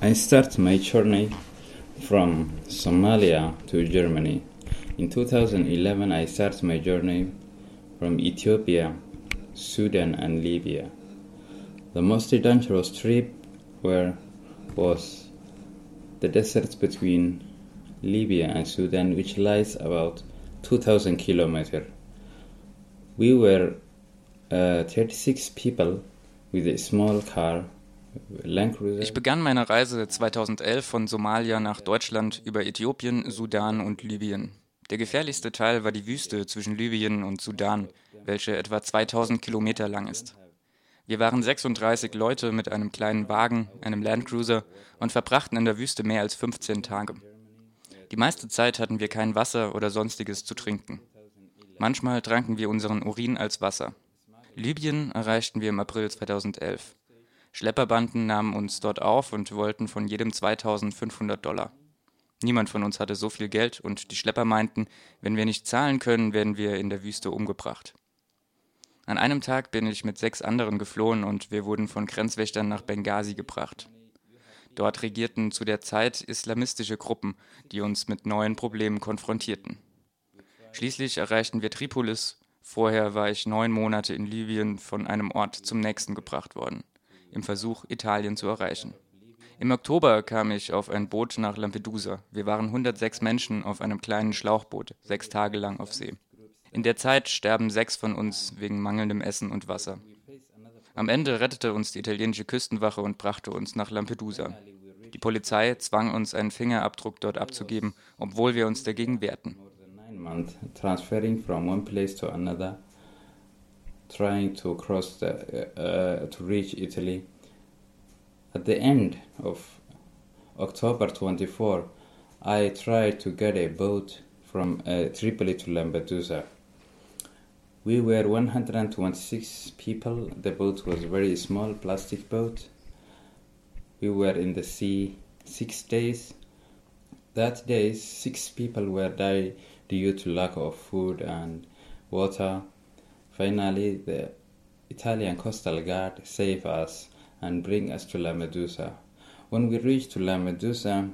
I start my journey from Somalia to Germany. In 2011, I start my journey from Ethiopia, Sudan, and Libya. The most dangerous trip where was the desert between Libya and Sudan, which lies about 2,000 kilometers. We were uh, 36 people with a small car Ich begann meine Reise 2011 von Somalia nach Deutschland über Äthiopien, Sudan und Libyen. Der gefährlichste Teil war die Wüste zwischen Libyen und Sudan, welche etwa 2000 Kilometer lang ist. Wir waren 36 Leute mit einem kleinen Wagen, einem Landcruiser und verbrachten in der Wüste mehr als 15 Tage. Die meiste Zeit hatten wir kein Wasser oder sonstiges zu trinken. Manchmal tranken wir unseren Urin als Wasser. Libyen erreichten wir im April 2011. Schlepperbanden nahmen uns dort auf und wollten von jedem 2500 Dollar. Niemand von uns hatte so viel Geld und die Schlepper meinten, wenn wir nicht zahlen können, werden wir in der Wüste umgebracht. An einem Tag bin ich mit sechs anderen geflohen und wir wurden von Grenzwächtern nach Benghazi gebracht. Dort regierten zu der Zeit islamistische Gruppen, die uns mit neuen Problemen konfrontierten. Schließlich erreichten wir Tripolis. Vorher war ich neun Monate in Libyen von einem Ort zum nächsten gebracht worden im Versuch, Italien zu erreichen. Im Oktober kam ich auf ein Boot nach Lampedusa. Wir waren 106 Menschen auf einem kleinen Schlauchboot, sechs Tage lang auf See. In der Zeit sterben sechs von uns wegen mangelndem Essen und Wasser. Am Ende rettete uns die italienische Küstenwache und brachte uns nach Lampedusa. Die Polizei zwang uns, einen Fingerabdruck dort abzugeben, obwohl wir uns dagegen wehrten. Trying to cross the, uh, to reach Italy. At the end of October 24, I tried to get a boat from uh, Tripoli to Lampedusa. We were 126 people. The boat was very small plastic boat. We were in the sea six days. That day, six people were died due to lack of food and water. Finally, the Italian Coastal Guard save us and bring us to La Medusa. When we reached to La Medusa,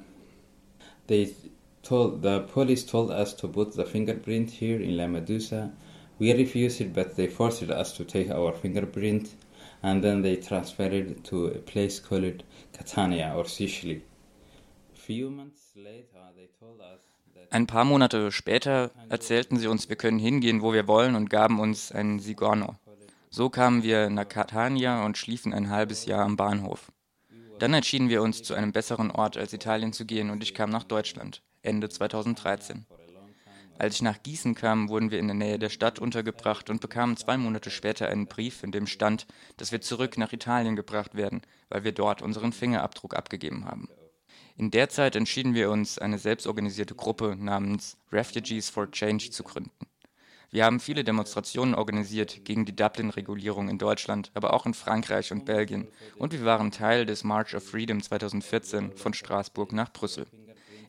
they told the police told us to put the fingerprint here in La Medusa. We refused it, but they forced us to take our fingerprint, and then they transferred it to a place called Catania or Sicily. A few months later, they told us Ein paar Monate später erzählten sie uns, wir können hingehen, wo wir wollen und gaben uns einen Sigorno. So kamen wir nach Catania und schliefen ein halbes Jahr am Bahnhof. Dann entschieden wir uns, zu einem besseren Ort als Italien zu gehen und ich kam nach Deutschland, Ende 2013. Als ich nach Gießen kam, wurden wir in der Nähe der Stadt untergebracht und bekamen zwei Monate später einen Brief, in dem stand, dass wir zurück nach Italien gebracht werden, weil wir dort unseren Fingerabdruck abgegeben haben. In der Zeit entschieden wir uns, eine selbstorganisierte Gruppe namens Refugees for Change zu gründen. Wir haben viele Demonstrationen organisiert gegen die Dublin-Regulierung in Deutschland, aber auch in Frankreich und Belgien. Und wir waren Teil des March of Freedom 2014 von Straßburg nach Brüssel.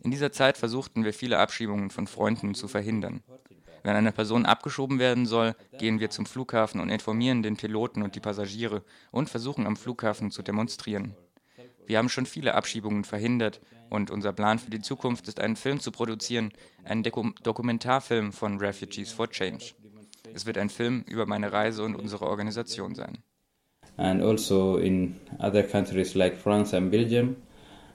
In dieser Zeit versuchten wir viele Abschiebungen von Freunden zu verhindern. Wenn eine Person abgeschoben werden soll, gehen wir zum Flughafen und informieren den Piloten und die Passagiere und versuchen am Flughafen zu demonstrieren. Wir haben schon viele Abschiebungen verhindert und unser Plan für die Zukunft ist, einen Film zu produzieren, einen Dokum Dokumentarfilm von Refugees for Change. Es wird ein Film über meine Reise und unsere Organisation sein. And also in other countries like France and Belgium.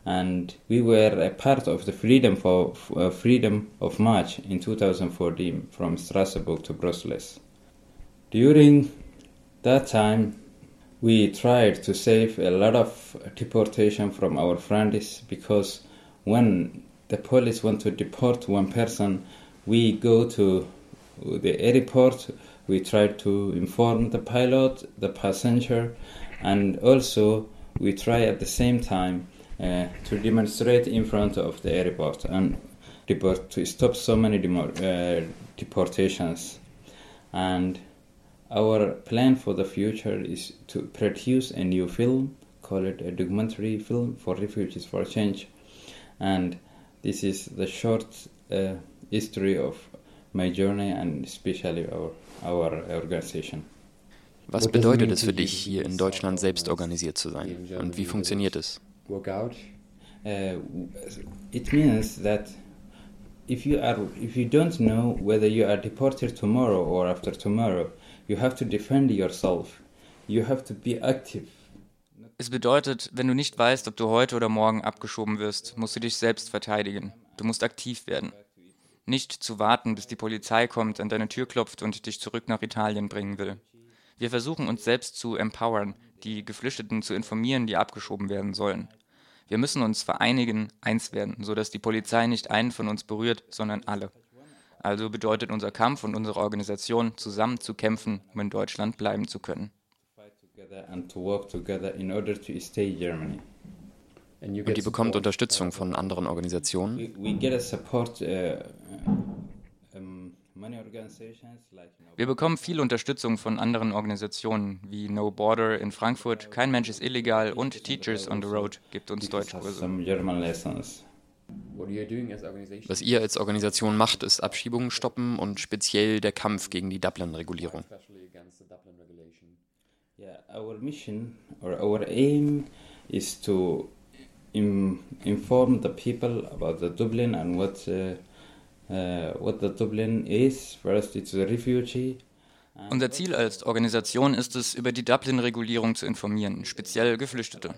And we were a part of the Freedom for uh, Freedom of March in 2014 from Strasbourg to Brussels. During that time, we tried to save a lot of deportation from our friends because when the police want to deport one person, we go to the airport, we try to inform the pilot, the passenger, and also we try at the same time uh, to demonstrate in front of the airport and deport, to stop so many uh, deportations. And our plan for the future is to produce a new film, call it a documentary film for refugees for change. And this is the short uh, history of my journey and especially our, our organization. Was bedeutet es für dich, hier in Deutschland selbst organisiert zu sein? Und wie funktioniert es? uh, it means that if you are if you don't know whether you are deported tomorrow or after tomorrow, you have to defend yourself. You have to be active. Es bedeutet, wenn du nicht weißt, ob du heute oder morgen abgeschoben wirst, musst du dich selbst verteidigen. Du musst aktiv werden. Nicht zu warten, bis die Polizei kommt, an deine Tür klopft und dich zurück nach Italien bringen will. Wir versuchen uns selbst zu empowern, die Geflüchteten zu informieren, die abgeschoben werden sollen. Wir müssen uns vereinigen, eins werden, sodass die Polizei nicht einen von uns berührt, sondern alle. Also bedeutet unser Kampf und unsere Organisation, zusammen zu kämpfen, um in Deutschland bleiben zu können. Und ihr bekommt Unterstützung von anderen Organisationen? Wir bekommen viel Unterstützung von anderen Organisationen wie No Border in Frankfurt, Kein Mensch ist illegal und Teachers on the Road gibt uns Deutschkurse. Was ihr als Organisation macht, ist Abschiebungen stoppen und speziell der Kampf gegen die Dublin-Regulierung. our mission or our aim is to inform the people about the Dublin and what uh, Uh, what the Dublin is. First, it's a refugee. Unser Ziel als Organisation ist es, über die Dublin-Regulierung zu informieren, speziell Geflüchtete,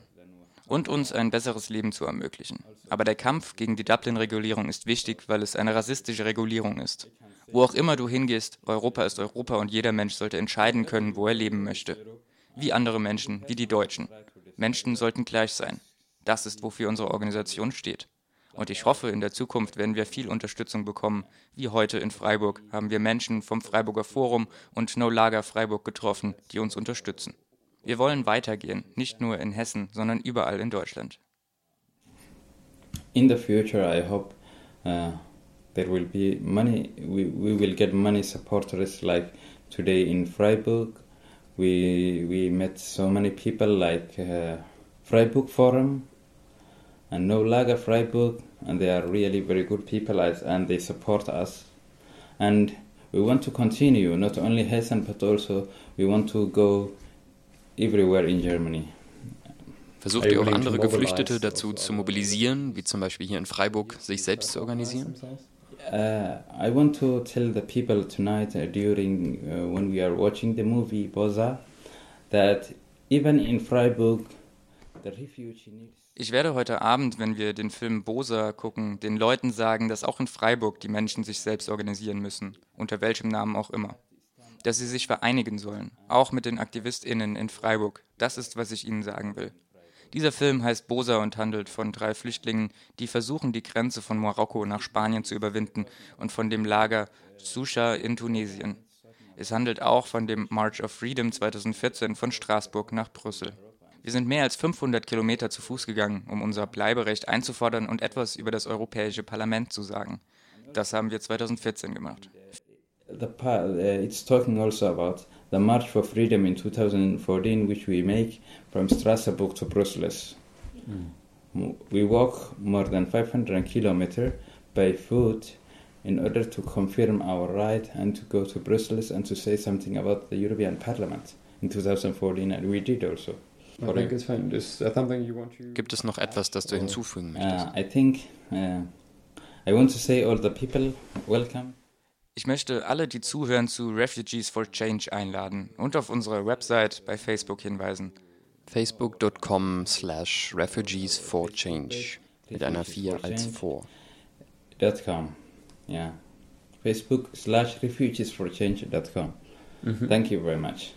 und uns ein besseres Leben zu ermöglichen. Aber der Kampf gegen die Dublin-Regulierung ist wichtig, weil es eine rassistische Regulierung ist. Wo auch immer du hingehst, Europa ist Europa und jeder Mensch sollte entscheiden können, wo er leben möchte. Wie andere Menschen, wie die Deutschen. Menschen sollten gleich sein. Das ist, wofür unsere Organisation steht. Und ich hoffe, in der Zukunft werden wir viel Unterstützung bekommen. Wie heute in Freiburg haben wir Menschen vom Freiburger Forum und No Lager Freiburg getroffen, die uns unterstützen. Wir wollen weitergehen, nicht nur in Hessen, sondern überall in Deutschland. In the future, I hope uh, there will be money. We, we will get money supporters like today in Freiburg. We we met so many people like uh, Freiburg Forum and no Lager Freiburg, and they are really very good people and they support us. And we want to continue, not only Hessen, but also we want to go everywhere in Germany. Versucht ihr auch andere Geflüchtete dazu zu mobilisieren, wie zum Beispiel hier in Freiburg, sich selbst zu organisieren? Uh, I want to tell the people tonight uh, during uh, when we are watching the movie Boza that even in Freiburg the refugee needs ich werde heute Abend, wenn wir den Film Bosa gucken, den Leuten sagen, dass auch in Freiburg die Menschen sich selbst organisieren müssen, unter welchem Namen auch immer. Dass sie sich vereinigen sollen, auch mit den AktivistInnen in Freiburg. Das ist, was ich Ihnen sagen will. Dieser Film heißt Bosa und handelt von drei Flüchtlingen, die versuchen, die Grenze von Marokko nach Spanien zu überwinden und von dem Lager Susha in Tunesien. Es handelt auch von dem March of Freedom 2014 von Straßburg nach Brüssel. Wir sind mehr als 500 Kilometer zu Fuß gegangen, um unser Bleiberecht einzufordern und etwas über das Europäische Parlament zu sagen. Das haben wir 2014 gemacht. The, uh, it's talking also about the March for Freedom in 2014, which we make from Strasbourg to Brussels. Mm. We walk more than 500 kilometers by foot in order to confirm our right and to go to Brussels and to say something about the European Parliament in 2014, and we did also. I think. Gibt es noch etwas, das du hinzufügen uh, möchtest? Uh, I think uh, I want to say all the people welcome. Ich möchte alle, die zuhören, zu Refugees for Change einladen und auf unsere Website bei Facebook hinweisen. Facebook.com slash Refugees for Change mit einer 4 als vor. .com, yeah. Facebook slash Refugees for Change.com. Mhm. Thank you very much.